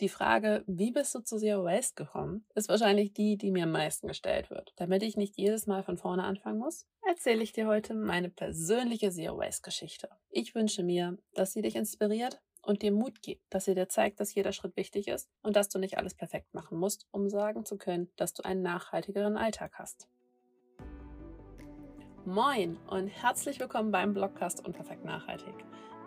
Die Frage, wie bist du zu Zero Waste gekommen, ist wahrscheinlich die, die mir am meisten gestellt wird. Damit ich nicht jedes Mal von vorne anfangen muss, erzähle ich dir heute meine persönliche Zero Waste Geschichte. Ich wünsche mir, dass sie dich inspiriert und dir Mut gibt, dass sie dir zeigt, dass jeder Schritt wichtig ist und dass du nicht alles perfekt machen musst, um sagen zu können, dass du einen nachhaltigeren Alltag hast. Moin und herzlich willkommen beim Blogcast Unperfekt Nachhaltig.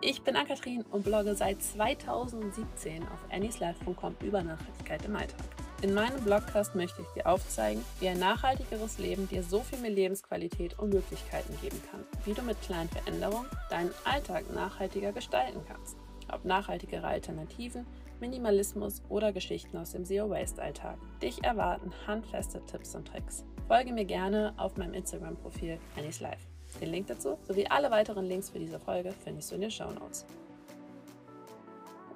Ich bin Ann-Kathrin und blogge seit 2017 auf annieslife.com über Nachhaltigkeit im Alltag. In meinem Blogcast möchte ich dir aufzeigen, wie ein nachhaltigeres Leben dir so viel mehr Lebensqualität und Möglichkeiten geben kann, wie du mit kleinen Veränderungen deinen Alltag nachhaltiger gestalten kannst. Ob nachhaltigere Alternativen, Minimalismus oder Geschichten aus dem Zero-Waste-Alltag. Dich erwarten handfeste Tipps und Tricks. Folge mir gerne auf meinem Instagram-Profil AnniesLife. Den Link dazu sowie alle weiteren Links für diese Folge findest du in den Show Notes.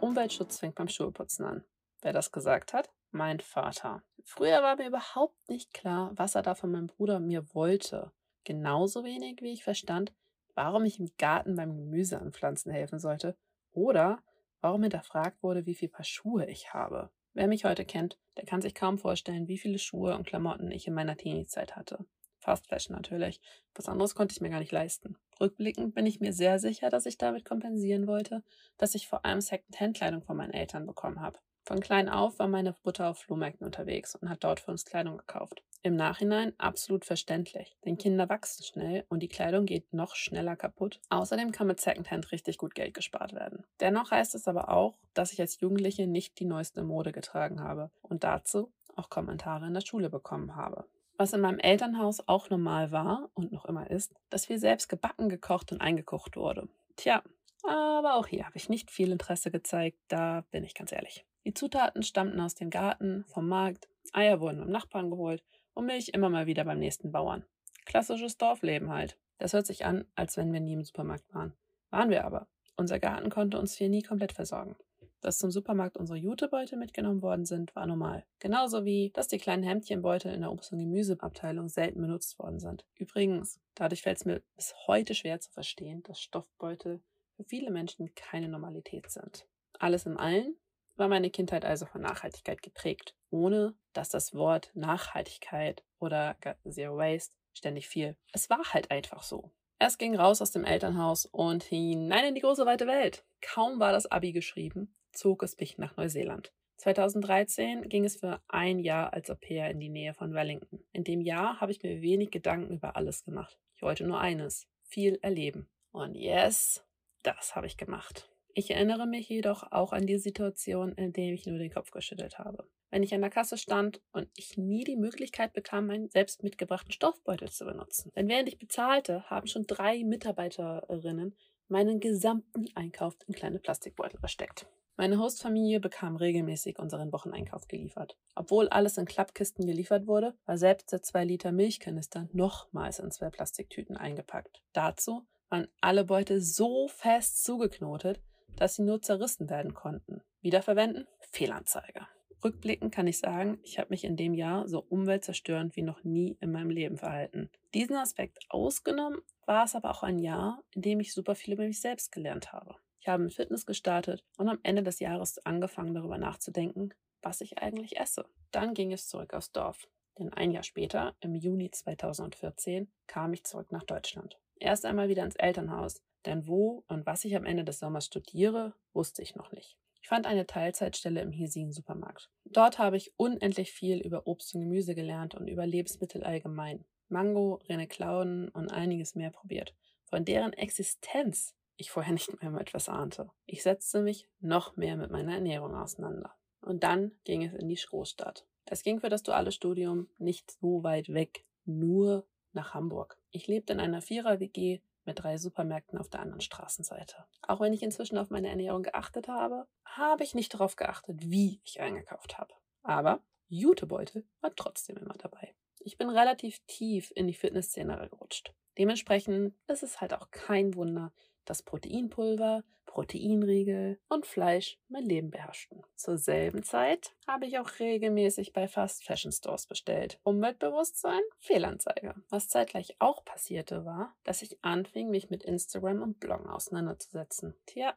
Umweltschutz fängt beim Schuheputzen an. Wer das gesagt hat? Mein Vater. Früher war mir überhaupt nicht klar, was er da von meinem Bruder mir wollte. Genauso wenig, wie ich verstand, warum ich im Garten beim Gemüse anpflanzen helfen sollte oder warum hinterfragt wurde, wie viel Paar Schuhe ich habe. Wer mich heute kennt, der kann sich kaum vorstellen, wie viele Schuhe und Klamotten ich in meiner Teenie-Zeit hatte. Fast Fashion natürlich. Was anderes konnte ich mir gar nicht leisten. Rückblickend bin ich mir sehr sicher, dass ich damit kompensieren wollte, dass ich vor allem Second-Hand-Kleidung von meinen Eltern bekommen habe. Von klein auf war meine Mutter auf Flohmärkten unterwegs und hat dort für uns Kleidung gekauft. Im Nachhinein absolut verständlich, denn Kinder wachsen schnell und die Kleidung geht noch schneller kaputt. Außerdem kann mit Secondhand richtig gut Geld gespart werden. Dennoch heißt es aber auch, dass ich als Jugendliche nicht die neueste Mode getragen habe und dazu auch Kommentare in der Schule bekommen habe. Was in meinem Elternhaus auch normal war und noch immer ist, dass wir selbst gebacken, gekocht und eingekocht wurde. Tja, aber auch hier habe ich nicht viel Interesse gezeigt, da bin ich ganz ehrlich. Die Zutaten stammten aus dem Garten, vom Markt, Eier wurden beim Nachbarn geholt und Milch immer mal wieder beim nächsten Bauern. Klassisches Dorfleben halt. Das hört sich an, als wenn wir nie im Supermarkt waren. Waren wir aber. Unser Garten konnte uns hier nie komplett versorgen. Dass zum Supermarkt unsere Jutebeutel mitgenommen worden sind, war normal. Genauso wie, dass die kleinen Hemdchenbeutel in der Obst- und Gemüseabteilung selten benutzt worden sind. Übrigens, dadurch fällt es mir bis heute schwer zu verstehen, dass Stoffbeutel für viele Menschen keine Normalität sind. Alles in allem war meine Kindheit also von Nachhaltigkeit geprägt, ohne dass das Wort Nachhaltigkeit oder Zero Waste ständig fiel. Es war halt einfach so. Es ging raus aus dem Elternhaus und hinein in die große weite Welt. Kaum war das Abi geschrieben, zog es mich nach Neuseeland. 2013 ging es für ein Jahr als Au pair in die Nähe von Wellington. In dem Jahr habe ich mir wenig Gedanken über alles gemacht. Ich wollte nur eines, viel erleben. Und yes, das habe ich gemacht. Ich erinnere mich jedoch auch an die Situation, in der ich nur den Kopf geschüttelt habe. Wenn ich an der Kasse stand und ich nie die Möglichkeit bekam, meinen selbst mitgebrachten Stoffbeutel zu benutzen. Denn während ich bezahlte, haben schon drei Mitarbeiterinnen meinen gesamten Einkauf in kleine Plastikbeutel versteckt. Meine Hostfamilie bekam regelmäßig unseren Wocheneinkauf geliefert. Obwohl alles in Klappkisten geliefert wurde, war selbst der 2 Liter Milchkanister nochmals in zwei Plastiktüten eingepackt. Dazu waren alle Beutel so fest zugeknotet, dass sie nur zerrissen werden konnten. Wiederverwenden? Fehlanzeige. Rückblickend kann ich sagen, ich habe mich in dem Jahr so umweltzerstörend wie noch nie in meinem Leben verhalten. Diesen Aspekt ausgenommen war es aber auch ein Jahr, in dem ich super viel über mich selbst gelernt habe. Ich habe mit Fitness gestartet und am Ende des Jahres angefangen darüber nachzudenken, was ich eigentlich esse. Dann ging es zurück aufs Dorf. Denn ein Jahr später, im Juni 2014, kam ich zurück nach Deutschland. Erst einmal wieder ins Elternhaus, denn wo und was ich am Ende des Sommers studiere, wusste ich noch nicht. Ich fand eine Teilzeitstelle im hiesigen Supermarkt. Dort habe ich unendlich viel über Obst und Gemüse gelernt und über Lebensmittel allgemein. Mango, Rene Klauden und einiges mehr probiert. Von deren Existenz ich vorher nicht mehr etwas ahnte. Ich setzte mich noch mehr mit meiner Ernährung auseinander. Und dann ging es in die Großstadt. Es ging für das duale Studium nicht so weit weg, nur nach Hamburg. Ich lebte in einer Vierer-WG mit drei Supermärkten auf der anderen Straßenseite. Auch wenn ich inzwischen auf meine Ernährung geachtet habe, habe ich nicht darauf geachtet, wie ich eingekauft habe. Aber Jutebeutel war trotzdem immer dabei. Ich bin relativ tief in die Fitnessszene gerutscht. Dementsprechend ist es halt auch kein Wunder, dass Proteinpulver, Proteinriegel und Fleisch mein Leben beherrschten. Zur selben Zeit habe ich auch regelmäßig bei Fast Fashion Stores bestellt. Umweltbewusstsein, Fehlanzeige. Was zeitgleich auch passierte war, dass ich anfing, mich mit Instagram und Bloggen auseinanderzusetzen. Tja,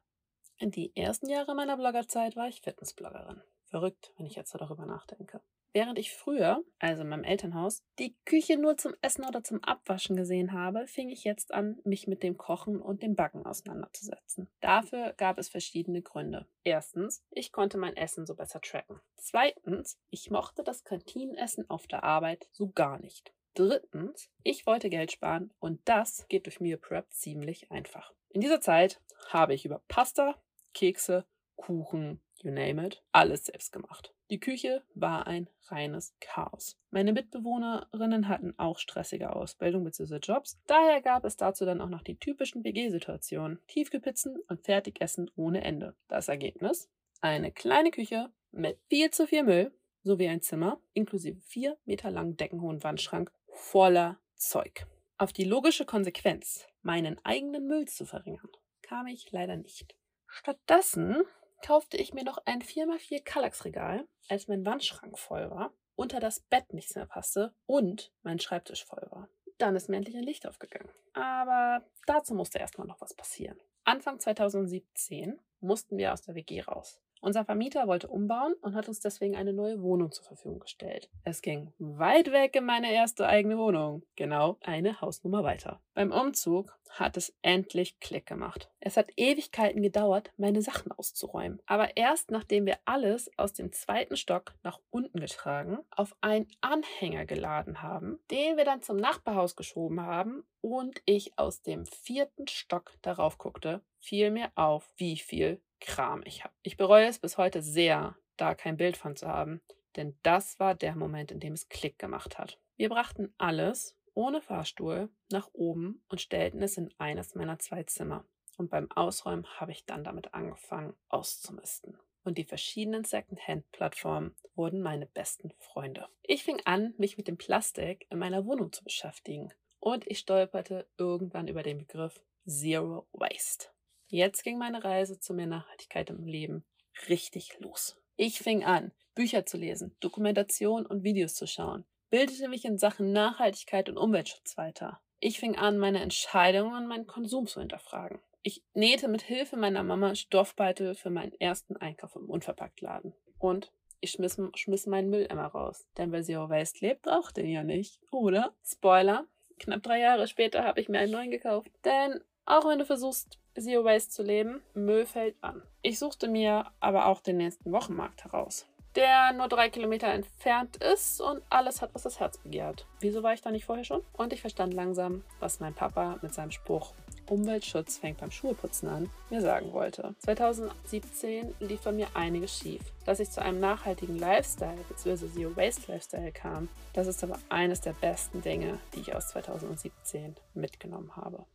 in die ersten Jahre meiner Bloggerzeit war ich Fitnessbloggerin. Verrückt, wenn ich jetzt so darüber nachdenke. Während ich früher, also in meinem Elternhaus, die Küche nur zum Essen oder zum Abwaschen gesehen habe, fing ich jetzt an, mich mit dem Kochen und dem Backen auseinanderzusetzen. Dafür gab es verschiedene Gründe. Erstens, ich konnte mein Essen so besser tracken. Zweitens, ich mochte das Kantinenessen auf der Arbeit so gar nicht. Drittens, ich wollte Geld sparen und das geht durch Meal Prep ziemlich einfach. In dieser Zeit habe ich über Pasta, Kekse, Kuchen, you name it, alles selbst gemacht. Die Küche war ein reines Chaos. Meine Mitbewohnerinnen hatten auch stressige Ausbildung bzw. Jobs. Daher gab es dazu dann auch noch die typischen WG-Situationen. Tiefgepizzen und Fertigessen ohne Ende. Das Ergebnis? Eine kleine Küche mit viel zu viel Müll sowie ein Zimmer inklusive vier Meter langen deckenhohen Wandschrank voller Zeug. Auf die logische Konsequenz, meinen eigenen Müll zu verringern, kam ich leider nicht. Stattdessen kaufte ich mir noch ein 4x4 Kallax-Regal, als mein Wandschrank voll war, unter das Bett nichts mehr passte und mein Schreibtisch voll war. Dann ist mir endlich ein Licht aufgegangen. Aber dazu musste erstmal noch was passieren. Anfang 2017 mussten wir aus der WG raus. Unser Vermieter wollte umbauen und hat uns deswegen eine neue Wohnung zur Verfügung gestellt. Es ging weit weg in meine erste eigene Wohnung. Genau eine Hausnummer weiter. Beim Umzug hat es endlich Klick gemacht. Es hat Ewigkeiten gedauert, meine Sachen auszuräumen. Aber erst nachdem wir alles aus dem zweiten Stock nach unten getragen, auf einen Anhänger geladen haben, den wir dann zum Nachbarhaus geschoben haben und ich aus dem vierten Stock darauf guckte, fiel mir auf, wie viel Kram ich habe. Ich bereue es bis heute sehr, da kein Bild von zu haben, denn das war der Moment, in dem es Klick gemacht hat. Wir brachten alles ohne Fahrstuhl nach oben und stellten es in eines meiner zwei Zimmer. Und beim Ausräumen habe ich dann damit angefangen, auszumisten. Und die verschiedenen Second-Hand-Plattformen wurden meine besten Freunde. Ich fing an, mich mit dem Plastik in meiner Wohnung zu beschäftigen. Und ich stolperte irgendwann über den Begriff Zero Waste. Jetzt ging meine Reise zu mehr Nachhaltigkeit im Leben richtig los. Ich fing an, Bücher zu lesen, Dokumentation und Videos zu schauen, bildete mich in Sachen Nachhaltigkeit und Umweltschutz weiter. Ich fing an, meine Entscheidungen und meinen Konsum zu hinterfragen. Ich nähte mit Hilfe meiner Mama Stoffbeutel für meinen ersten Einkauf im Unverpacktladen. Und ich schmiss, schmiss meinen Müll immer raus. Denn wer Zero Waste lebt, braucht den ja nicht. Oder? Spoiler. Knapp drei Jahre später habe ich mir einen neuen gekauft. Denn auch wenn du versuchst, Zero Waste zu leben, Müll fällt an. Ich suchte mir aber auch den nächsten Wochenmarkt heraus, der nur drei Kilometer entfernt ist und alles hat, was das Herz begehrt. Wieso war ich da nicht vorher schon? Und ich verstand langsam, was mein Papa mit seinem Spruch Umweltschutz fängt beim Schuheputzen an, mir sagen wollte. 2017 lief bei mir einiges schief. Dass ich zu einem nachhaltigen Lifestyle bzw. Zero Waste Lifestyle kam, das ist aber eines der besten Dinge, die ich aus 2017 mitgenommen habe.